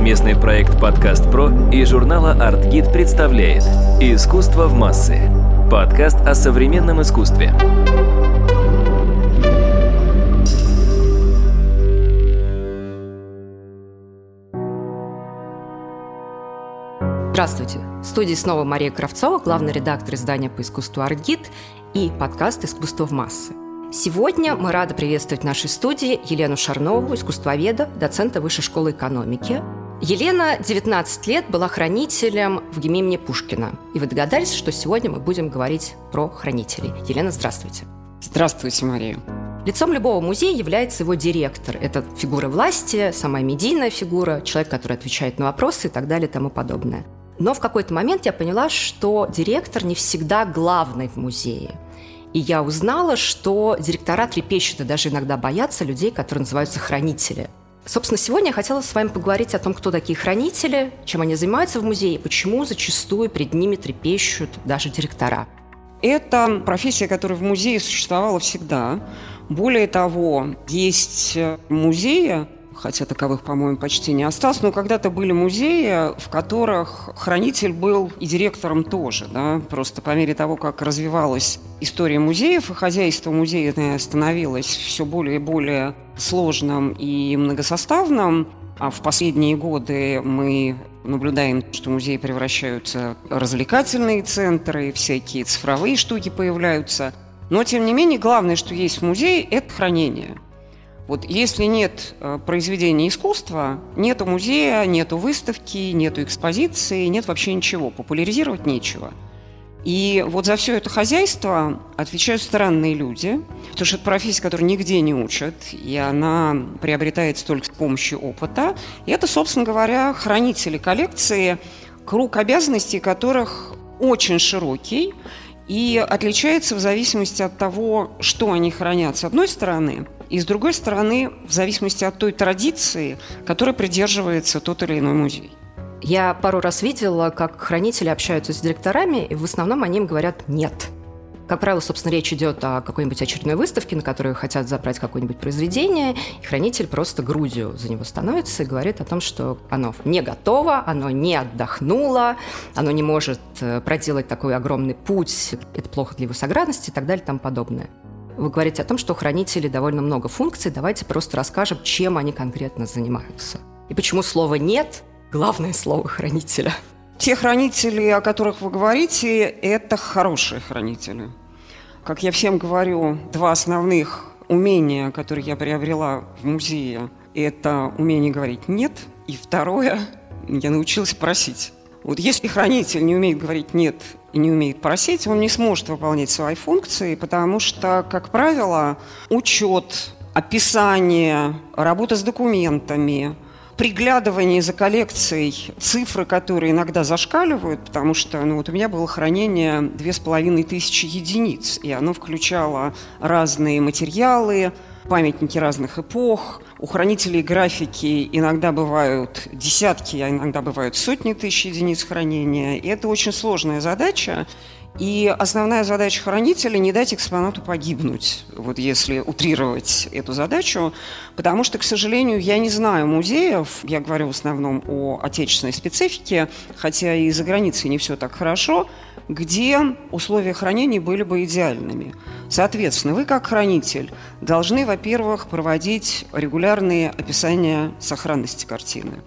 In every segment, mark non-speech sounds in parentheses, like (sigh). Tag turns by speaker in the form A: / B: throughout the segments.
A: Совместный проект «Подкаст Про» и журнала «Артгид» представляет «Искусство в массы» – подкаст о современном искусстве.
B: Здравствуйте! В студии снова Мария Кравцова, главный редактор издания по искусству «Артгид» и подкаст «Искусство в массы». Сегодня мы рады приветствовать в нашей студии Елену Шарнову, искусствоведа, доцента Высшей школы экономики. Елена 19 лет была хранителем в ГИМ имени Пушкина. И вы догадались, что сегодня мы будем говорить про хранителей. Елена, здравствуйте.
C: Здравствуйте, Мария.
B: Лицом любого музея является его директор. Это фигура власти, самая медийная фигура, человек, который отвечает на вопросы и так далее и тому подобное. Но в какой-то момент я поняла, что директор не всегда главный в музее – и я узнала, что директора трепещут и даже иногда боятся людей, которые называются хранители. Собственно, сегодня я хотела с вами поговорить о том, кто такие хранители, чем они занимаются в музее, почему зачастую перед ними трепещут даже директора.
C: Это профессия, которая в музее существовала всегда. Более того, есть музеи, хотя таковых, по-моему, почти не осталось, но когда-то были музеи, в которых хранитель был и директором тоже, да, просто по мере того, как развивалась история музеев, и хозяйство музея становилось все более и более сложным и многосоставным, а в последние годы мы наблюдаем, что музеи превращаются в развлекательные центры, всякие цифровые штуки появляются. Но, тем не менее, главное, что есть в музее, это хранение – вот если нет э, произведения искусства, нету музея, нету выставки, нету экспозиции, нет вообще ничего, популяризировать нечего. И вот за все это хозяйство отвечают странные люди, потому что это профессия, которую нигде не учат, и она приобретается только с помощью опыта. И это, собственно говоря, хранители коллекции, круг обязанностей которых очень широкий и отличается в зависимости от того, что они хранят с одной стороны – и с другой стороны, в зависимости от той традиции, которой придерживается тот или иной музей.
B: Я пару раз видела, как хранители общаются с директорами, и в основном они им говорят «нет». Как правило, собственно, речь идет о какой-нибудь очередной выставке, на которую хотят забрать какое-нибудь произведение, и хранитель просто грудью за него становится и говорит о том, что оно не готово, оно не отдохнуло, оно не может э, проделать такой огромный путь, это плохо для его соградности и так далее и тому подобное. Вы говорите о том, что у хранителей довольно много функций. Давайте просто расскажем, чем они конкретно занимаются. И почему слово «нет» – главное слово хранителя.
C: Те хранители, о которых вы говорите, это хорошие хранители. Как я всем говорю, два основных умения, которые я приобрела в музее, это умение говорить «нет», и второе – я научилась просить. Вот если хранитель не умеет говорить «нет» и не умеет просить, он не сможет выполнять свои функции, потому что, как правило, учет, описание, работа с документами, приглядывание за коллекцией, цифры, которые иногда зашкаливают, потому что ну, вот у меня было хранение две с половиной тысячи единиц, и оно включало разные материалы, памятники разных эпох. У хранителей графики иногда бывают десятки, а иногда бывают сотни тысяч единиц хранения. И это очень сложная задача. И основная задача хранителя – не дать экспонату погибнуть, вот если утрировать эту задачу, потому что, к сожалению, я не знаю музеев, я говорю в основном о отечественной специфике, хотя и за границей не все так хорошо, где условия хранения были бы идеальными. Соответственно, вы как хранитель должны, во-первых, проводить регулярные описания сохранности картины.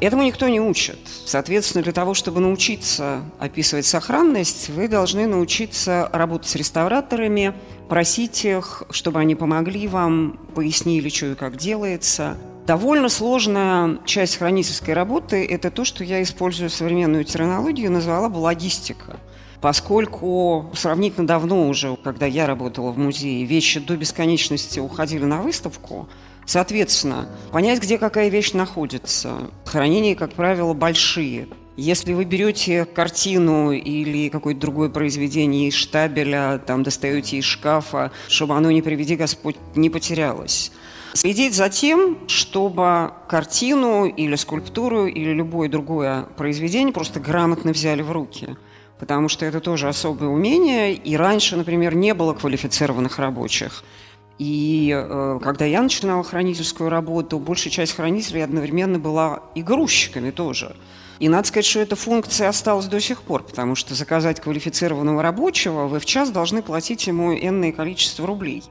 C: Этому никто не учит. Соответственно, для того, чтобы научиться описывать сохранность, вы должны научиться работать с реставраторами, просить их, чтобы они помогли вам, пояснили, что и как делается. Довольно сложная часть хранительской работы – это то, что я использую современную терминологию, назвала бы логистика поскольку сравнительно давно уже, когда я работала в музее, вещи до бесконечности уходили на выставку, Соответственно, понять, где какая вещь находится. Хранения, как правило, большие. Если вы берете картину или какое-то другое произведение из штабеля, там достаете из шкафа, чтобы оно, не приведи Господь, не потерялось. Следить за тем, чтобы картину или скульптуру или любое другое произведение просто грамотно взяли в руки – потому что это тоже особое умение, и раньше, например, не было квалифицированных рабочих. И э, когда я начинала хранительскую работу, большая часть хранителей одновременно была и грузчиками тоже. И надо сказать, что эта функция осталась до сих пор, потому что заказать квалифицированного рабочего вы в час должны платить ему энное количество рублей.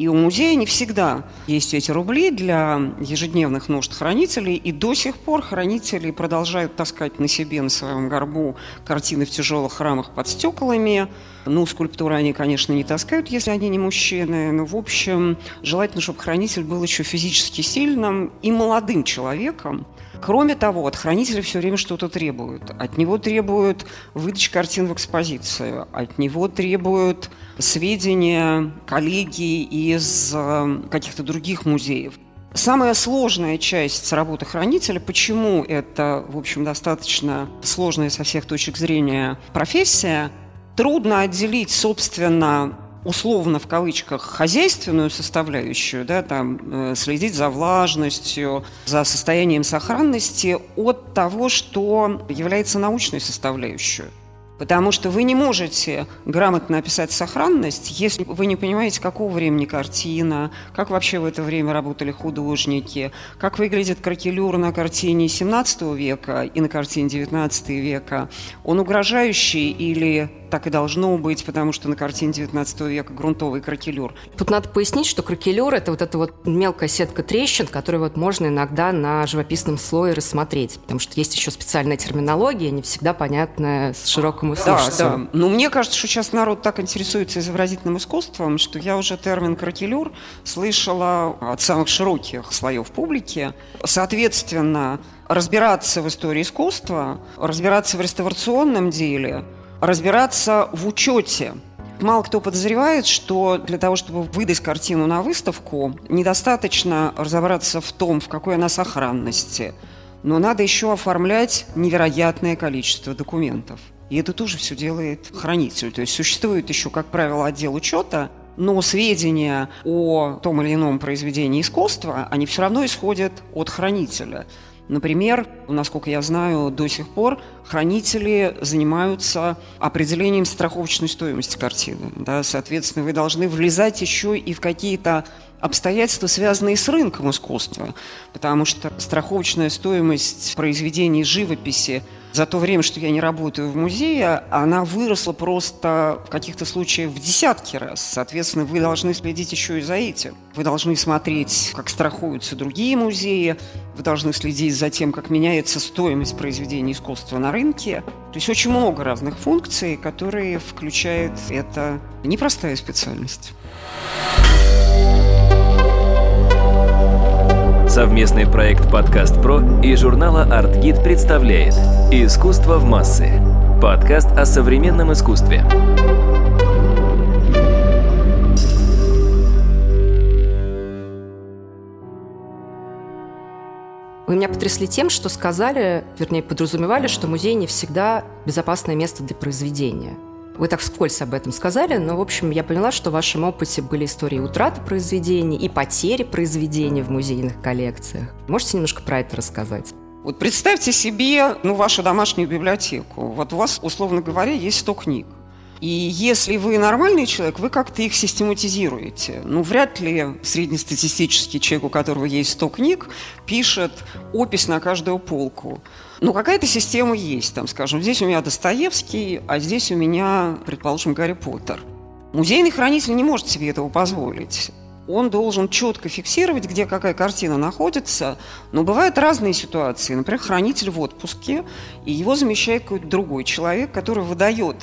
C: И у музея не всегда есть эти рубли для ежедневных нужд хранителей, и до сих пор хранители продолжают таскать на себе, на своем горбу картины в тяжелых рамах под стеклами. Ну, скульптуры они, конечно, не таскают, если они не мужчины. Но, в общем, желательно, чтобы хранитель был еще физически сильным и молодым человеком, Кроме того, от хранителя все время что-то требуют. От него требуют выдачи картин в экспозицию, от него требуют сведения коллеги из э, каких-то других музеев. Самая сложная часть работы хранителя, почему это, в общем, достаточно сложная со всех точек зрения профессия, трудно отделить, собственно, условно в кавычках хозяйственную составляющую, да, там, э, следить за влажностью, за состоянием сохранности от того, что является научной составляющей. Потому что вы не можете грамотно описать сохранность, если вы не понимаете, какого времени картина, как вообще в это время работали художники, как выглядит кракелюр на картине 17 века и на картине 19 века. Он угрожающий или так и должно быть, потому что на картине 19 века грунтовый кракелюр.
B: Тут надо пояснить, что кракелюр – это вот эта вот мелкая сетка трещин, которую вот можно иногда на живописном слое рассмотреть, потому что есть еще специальная терминология, не всегда понятная с широкому слушателю.
C: Да, да. Но мне кажется, что сейчас народ так интересуется изобразительным искусством, что я уже термин кракелюр слышала от самых широких слоев публики. Соответственно, разбираться в истории искусства, разбираться в реставрационном деле – разбираться в учете. Мало кто подозревает, что для того, чтобы выдать картину на выставку, недостаточно разобраться в том, в какой она сохранности, но надо еще оформлять невероятное количество документов. И это тоже все делает хранитель. То есть существует еще, как правило, отдел учета, но сведения о том или ином произведении искусства, они все равно исходят от хранителя. Например, насколько я знаю, до сих пор хранители занимаются определением страховочной стоимости картины. Да? Соответственно, вы должны влезать еще и в какие-то обстоятельства, связанные с рынком искусства, потому что страховочная стоимость произведений живописи за то время, что я не работаю в музее, она выросла просто в каких-то случаях в десятки раз. Соответственно, вы должны следить еще и за этим. Вы должны смотреть, как страхуются другие музеи, вы должны следить за тем, как меняется стоимость произведений искусства на рынке. То есть очень много разных функций, которые включает эта непростая специальность.
A: Совместный проект «Подкаст Про» и журнала «Артгид» представляет «Искусство в массы» – подкаст о современном искусстве.
B: Вы меня потрясли тем, что сказали, вернее, подразумевали, что музей не всегда безопасное место для произведения – вы так вскользь об этом сказали, но, в общем, я поняла, что в вашем опыте были истории утраты произведений и потери произведений в музейных коллекциях. Можете немножко про это рассказать?
C: Вот представьте себе ну, вашу домашнюю библиотеку. Вот у вас, условно говоря, есть 100 книг. И если вы нормальный человек, вы как-то их систематизируете. Ну, вряд ли среднестатистический человек, у которого есть 100 книг, пишет опись на каждую полку. Ну, какая-то система есть, там, скажем, здесь у меня Достоевский, а здесь у меня, предположим, Гарри Поттер. Музейный хранитель не может себе этого позволить. Он должен четко фиксировать, где какая картина находится. Но бывают разные ситуации. Например, хранитель в отпуске, и его замещает какой-то другой человек, который выдает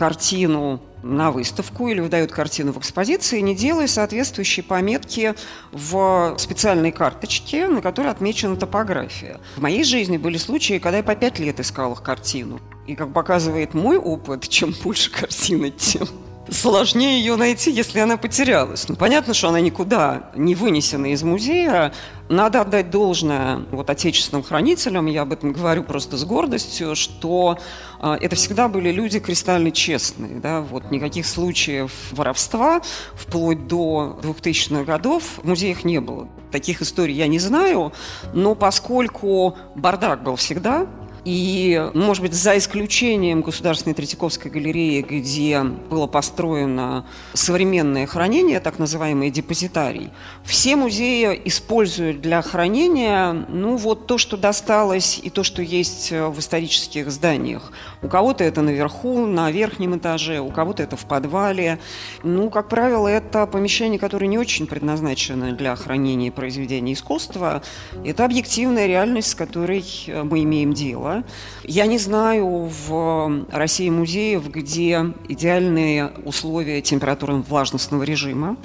C: картину на выставку или выдают картину в экспозиции, не делая соответствующие пометки в специальной карточке, на которой отмечена топография. В моей жизни были случаи, когда я по пять лет искала картину. И как показывает мой опыт, чем (laughs) больше картины, тем сложнее ее найти, если она потерялась. Ну, понятно, что она никуда не вынесена из музея. Надо отдать должное вот отечественным хранителям, я об этом говорю просто с гордостью, что э, это всегда были люди кристально честные. Да? Вот, никаких случаев воровства вплоть до 2000-х годов в музеях не было. Таких историй я не знаю, но поскольку бардак был всегда, И, может быть, за исключением Государственной Третьяковской галереи, где было построено современное хранение, так называемый депозитарий, все музеи используют для хранения, ну, вот то, что досталось и то, что есть в исторических зданиях. У кого-то это наверху, на верхнем этаже, у кого-то это в подвале. Ну, как правило, это помещение, которое не очень предназначено для хранения произведений искусства. Это объективная реальность, с которой мы имеем дело дело. Я не знаю в России музеев, где идеальные условия температурно-влажностного режима.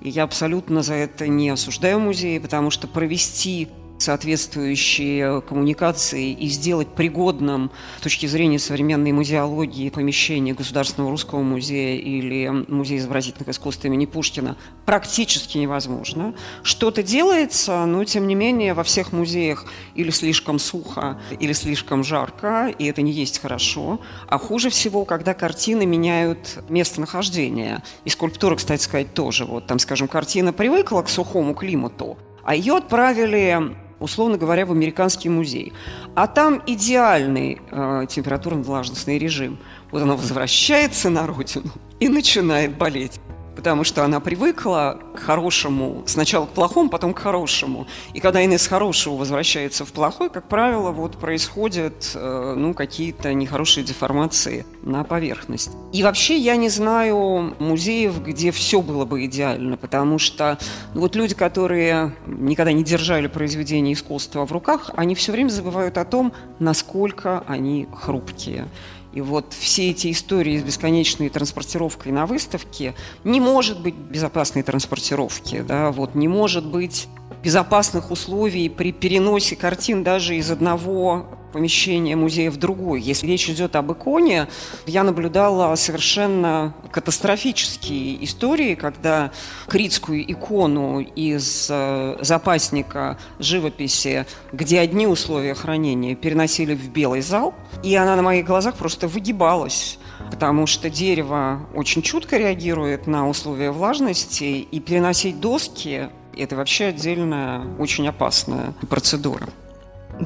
C: И я абсолютно за это не осуждаю музеи, потому что провести соответствующие коммуникации и сделать пригодным с точки зрения современной музеологии помещение Государственного русского музея или Музея изобразительных искусств имени Пушкина практически невозможно. Что-то делается, но тем не менее во всех музеях или слишком сухо, или слишком жарко, и это не есть хорошо. А хуже всего, когда картины меняют местонахождение. И скульптура, кстати сказать, тоже. Вот там, скажем, картина привыкла к сухому климату, а ее отправили условно говоря, в американский музей. А там идеальный э, температурно-влажностный режим. Вот она возвращается на родину и начинает болеть потому что она привыкла к хорошему, сначала к плохому, потом к хорошему. И когда она из хорошего возвращается в плохой, как правило, вот происходят э, ну, какие-то нехорошие деформации на поверхность. И вообще я не знаю музеев, где все было бы идеально, потому что ну, вот люди, которые никогда не держали произведения искусства в руках, они все время забывают о том, насколько они хрупкие. И вот все эти истории с бесконечной транспортировкой на выставке не может быть безопасной транспортировки, да, вот не может быть безопасных условий при переносе картин даже из одного помещения музея в другой. Если речь идет об иконе, я наблюдала совершенно катастрофические истории, когда критскую икону из э, запасника живописи, где одни условия хранения, переносили в белый зал, и она на моих глазах просто выгибалась потому что дерево очень чутко реагирует на условия влажности, и переносить доски – это вообще отдельная, очень опасная процедура.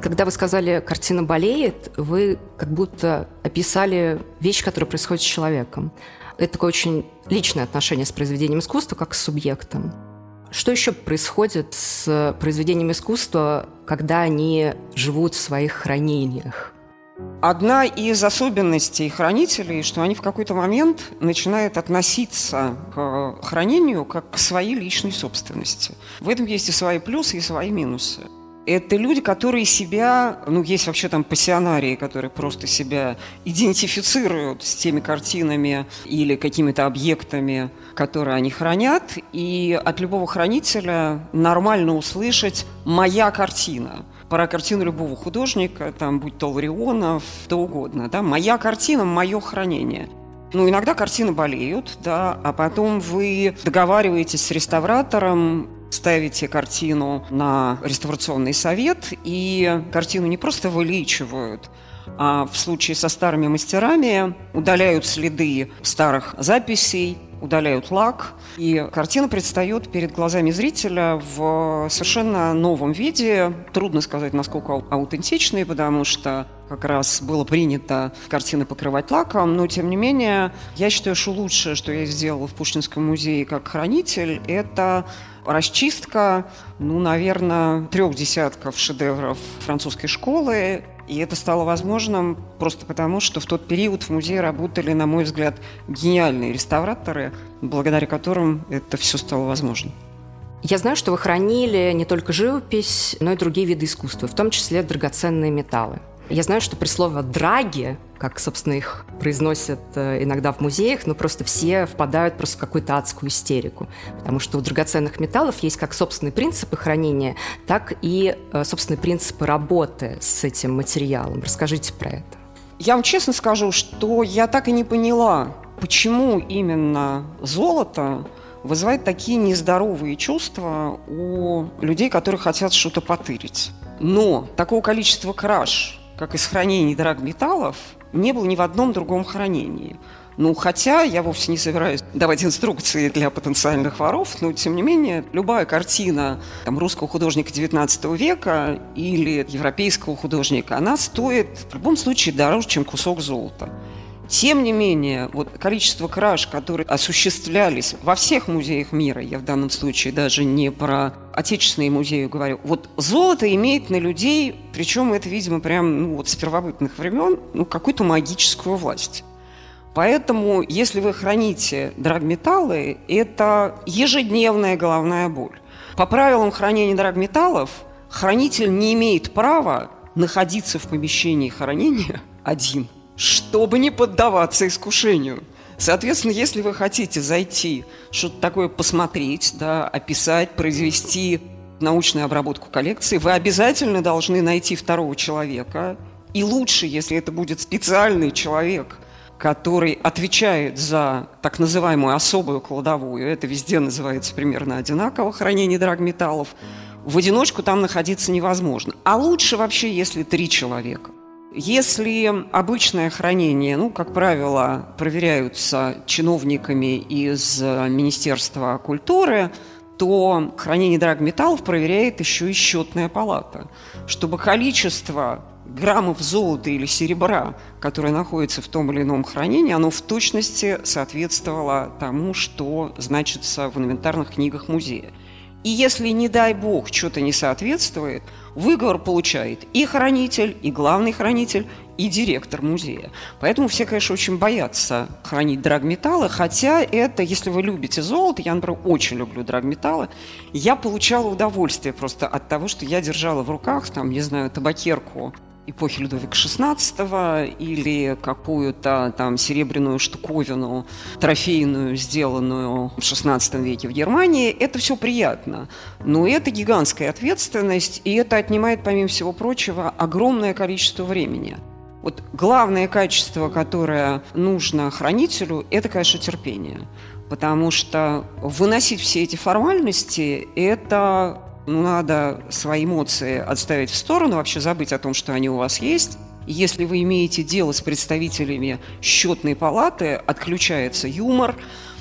B: Когда вы сказали «картина болеет», вы как будто описали вещь, которая происходит с человеком. Это такое очень личное отношение с произведением искусства, как с субъектом. Что еще происходит с произведением искусства, когда они живут в своих хранениях?
C: Одна из особенностей хранителей, что они в какой-то момент начинают относиться к хранению как к своей личной собственности. В этом есть и свои плюсы, и свои минусы это люди, которые себя, ну, есть вообще там пассионарии, которые просто себя идентифицируют с теми картинами или какими-то объектами, которые они хранят, и от любого хранителя нормально услышать «моя картина» про картину любого художника, там, будь то Ларионов, кто угодно, да, моя картина, мое хранение. Ну, иногда картины болеют, да, а потом вы договариваетесь с реставратором, ставите картину на реставрационный совет, и картину не просто вылечивают, а в случае со старыми мастерами удаляют следы старых записей, удаляют лак, и картина предстает перед глазами зрителя в совершенно новом виде. Трудно сказать, насколько аутентичный, потому что как раз было принято картины покрывать лаком, но тем не менее, я считаю, что лучшее, что я сделала в Пушкинском музее как хранитель, это расчистка, ну, наверное, трех десятков шедевров французской школы. И это стало возможным просто потому, что в тот период в музее работали, на мой взгляд, гениальные реставраторы, благодаря которым это все стало возможным.
B: Я знаю, что вы хранили не только живопись, но и другие виды искусства, в том числе драгоценные металлы. Я знаю, что при слове «драги», как, собственно, их произносят э, иногда в музеях, но просто все впадают просто в какую-то адскую истерику. Потому что у драгоценных металлов есть как собственные принципы хранения, так и э, собственные принципы работы с этим материалом. Расскажите про это.
C: Я вам честно скажу, что я так и не поняла, почему именно золото вызывает такие нездоровые чувства у людей, которые хотят что-то потырить. Но такого количества краж как из хранений драгметаллов, не было ни в одном другом хранении. Ну, хотя я вовсе не собираюсь давать инструкции для потенциальных воров, но, тем не менее, любая картина там, русского художника XIX века или европейского художника, она стоит в любом случае дороже, чем кусок золота. Тем не менее, вот количество краж, которые осуществлялись во всех музеях мира, я в данном случае даже не про отечественные музеи говорю, вот золото имеет на людей, причем это, видимо, прям ну, вот с первобытных времен, ну, какую-то магическую власть. Поэтому, если вы храните драгметаллы, это ежедневная головная боль. По правилам хранения драгметаллов, хранитель не имеет права находиться в помещении хранения (laughs) один, чтобы не поддаваться искушению. Соответственно, если вы хотите зайти, что-то такое посмотреть, да, описать, произвести научную обработку коллекции, вы обязательно должны найти второго человека. И лучше, если это будет специальный человек – который отвечает за так называемую особую кладовую, это везде называется примерно одинаково, хранение драгметаллов, в одиночку там находиться невозможно. А лучше вообще, если три человека. Если обычное хранение, ну, как правило, проверяются чиновниками из Министерства культуры, то хранение драгметаллов проверяет еще и счетная палата, чтобы количество граммов золота или серебра, которое находится в том или ином хранении, оно в точности соответствовало тому, что значится в инвентарных книгах музея. И если, не дай бог, что-то не соответствует, выговор получает и хранитель, и главный хранитель, и директор музея. Поэтому все, конечно, очень боятся хранить драгметаллы, хотя это, если вы любите золото, я, например, очень люблю драгметаллы, я получала удовольствие просто от того, что я держала в руках, там, не знаю, табакерку эпохи Людовика XVI или какую-то там серебряную штуковину трофейную, сделанную в XVI веке в Германии, это все приятно. Но это гигантская ответственность, и это отнимает, помимо всего прочего, огромное количество времени. Вот главное качество, которое нужно хранителю, это, конечно, терпение. Потому что выносить все эти формальности – это надо свои эмоции отставить в сторону, вообще забыть о том, что они у вас есть. Если вы имеете дело с представителями счетной палаты, отключается юмор,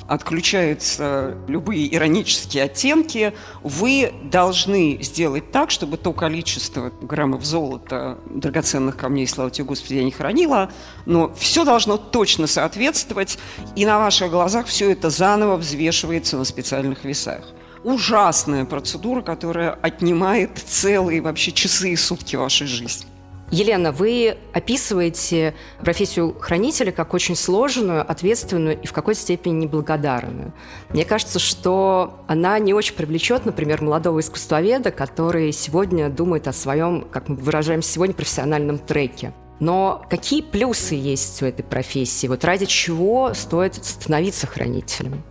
C: отключаются любые иронические оттенки, вы должны сделать так, чтобы то количество граммов золота, драгоценных камней, слава тебе, Господи, я не хранила, но все должно точно соответствовать, и на ваших глазах все это заново взвешивается на специальных весах ужасная процедура, которая отнимает целые вообще часы и сутки вашей жизни.
B: Елена, вы описываете профессию хранителя как очень сложную, ответственную и в какой-то степени неблагодарную. Мне кажется, что она не очень привлечет, например, молодого искусствоведа, который сегодня думает о своем, как мы выражаемся сегодня, профессиональном треке. Но какие плюсы есть у этой профессии? Вот ради чего стоит становиться хранителем?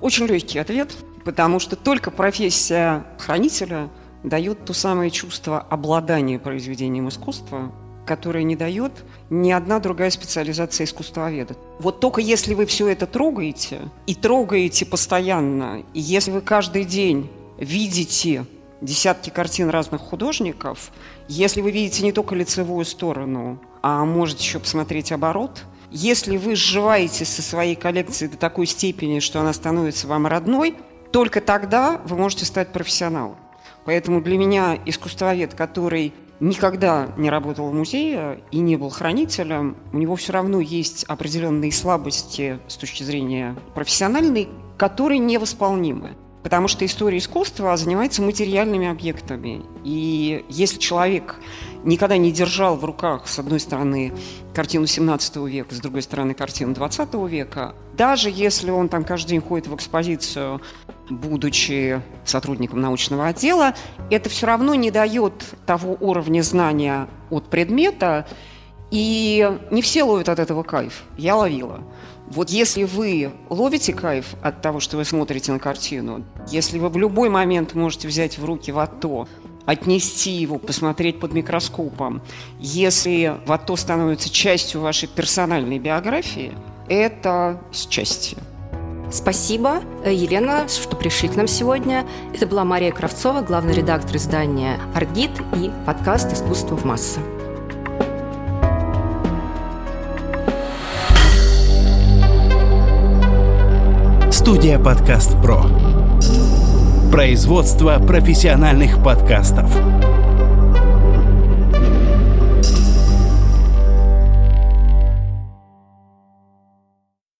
C: Очень легкий ответ потому что только профессия хранителя дает то самое чувство обладания произведением искусства, которое не дает ни одна другая специализация искусствоведа. Вот только если вы все это трогаете, и трогаете постоянно, и если вы каждый день видите десятки картин разных художников, если вы видите не только лицевую сторону, а можете еще посмотреть оборот, если вы сживаете со своей коллекцией до такой степени, что она становится вам родной, только тогда вы можете стать профессионалом. Поэтому для меня искусствовед, который никогда не работал в музее и не был хранителем, у него все равно есть определенные слабости с точки зрения профессиональной, которые невосполнимы. Потому что история искусства занимается материальными объектами. И если человек никогда не держал в руках, с одной стороны, картину 17 века, с другой стороны, картину 20 века, даже если он там каждый день ходит в экспозицию, будучи сотрудником научного отдела, это все равно не дает того уровня знания от предмета, и не все ловят от этого кайф. Я ловила. Вот если вы ловите кайф от того, что вы смотрите на картину, если вы в любой момент можете взять в руки вато, отнести его, посмотреть под микроскопом, если вато становится частью вашей персональной биографии, это счастье.
B: Спасибо, Елена, что пришли к нам сегодня. Это была Мария Кравцова, главный редактор издания «Аргит» и подкаст «Искусство в массы».
D: Студия «Подкаст Про». Производство профессиональных подкастов.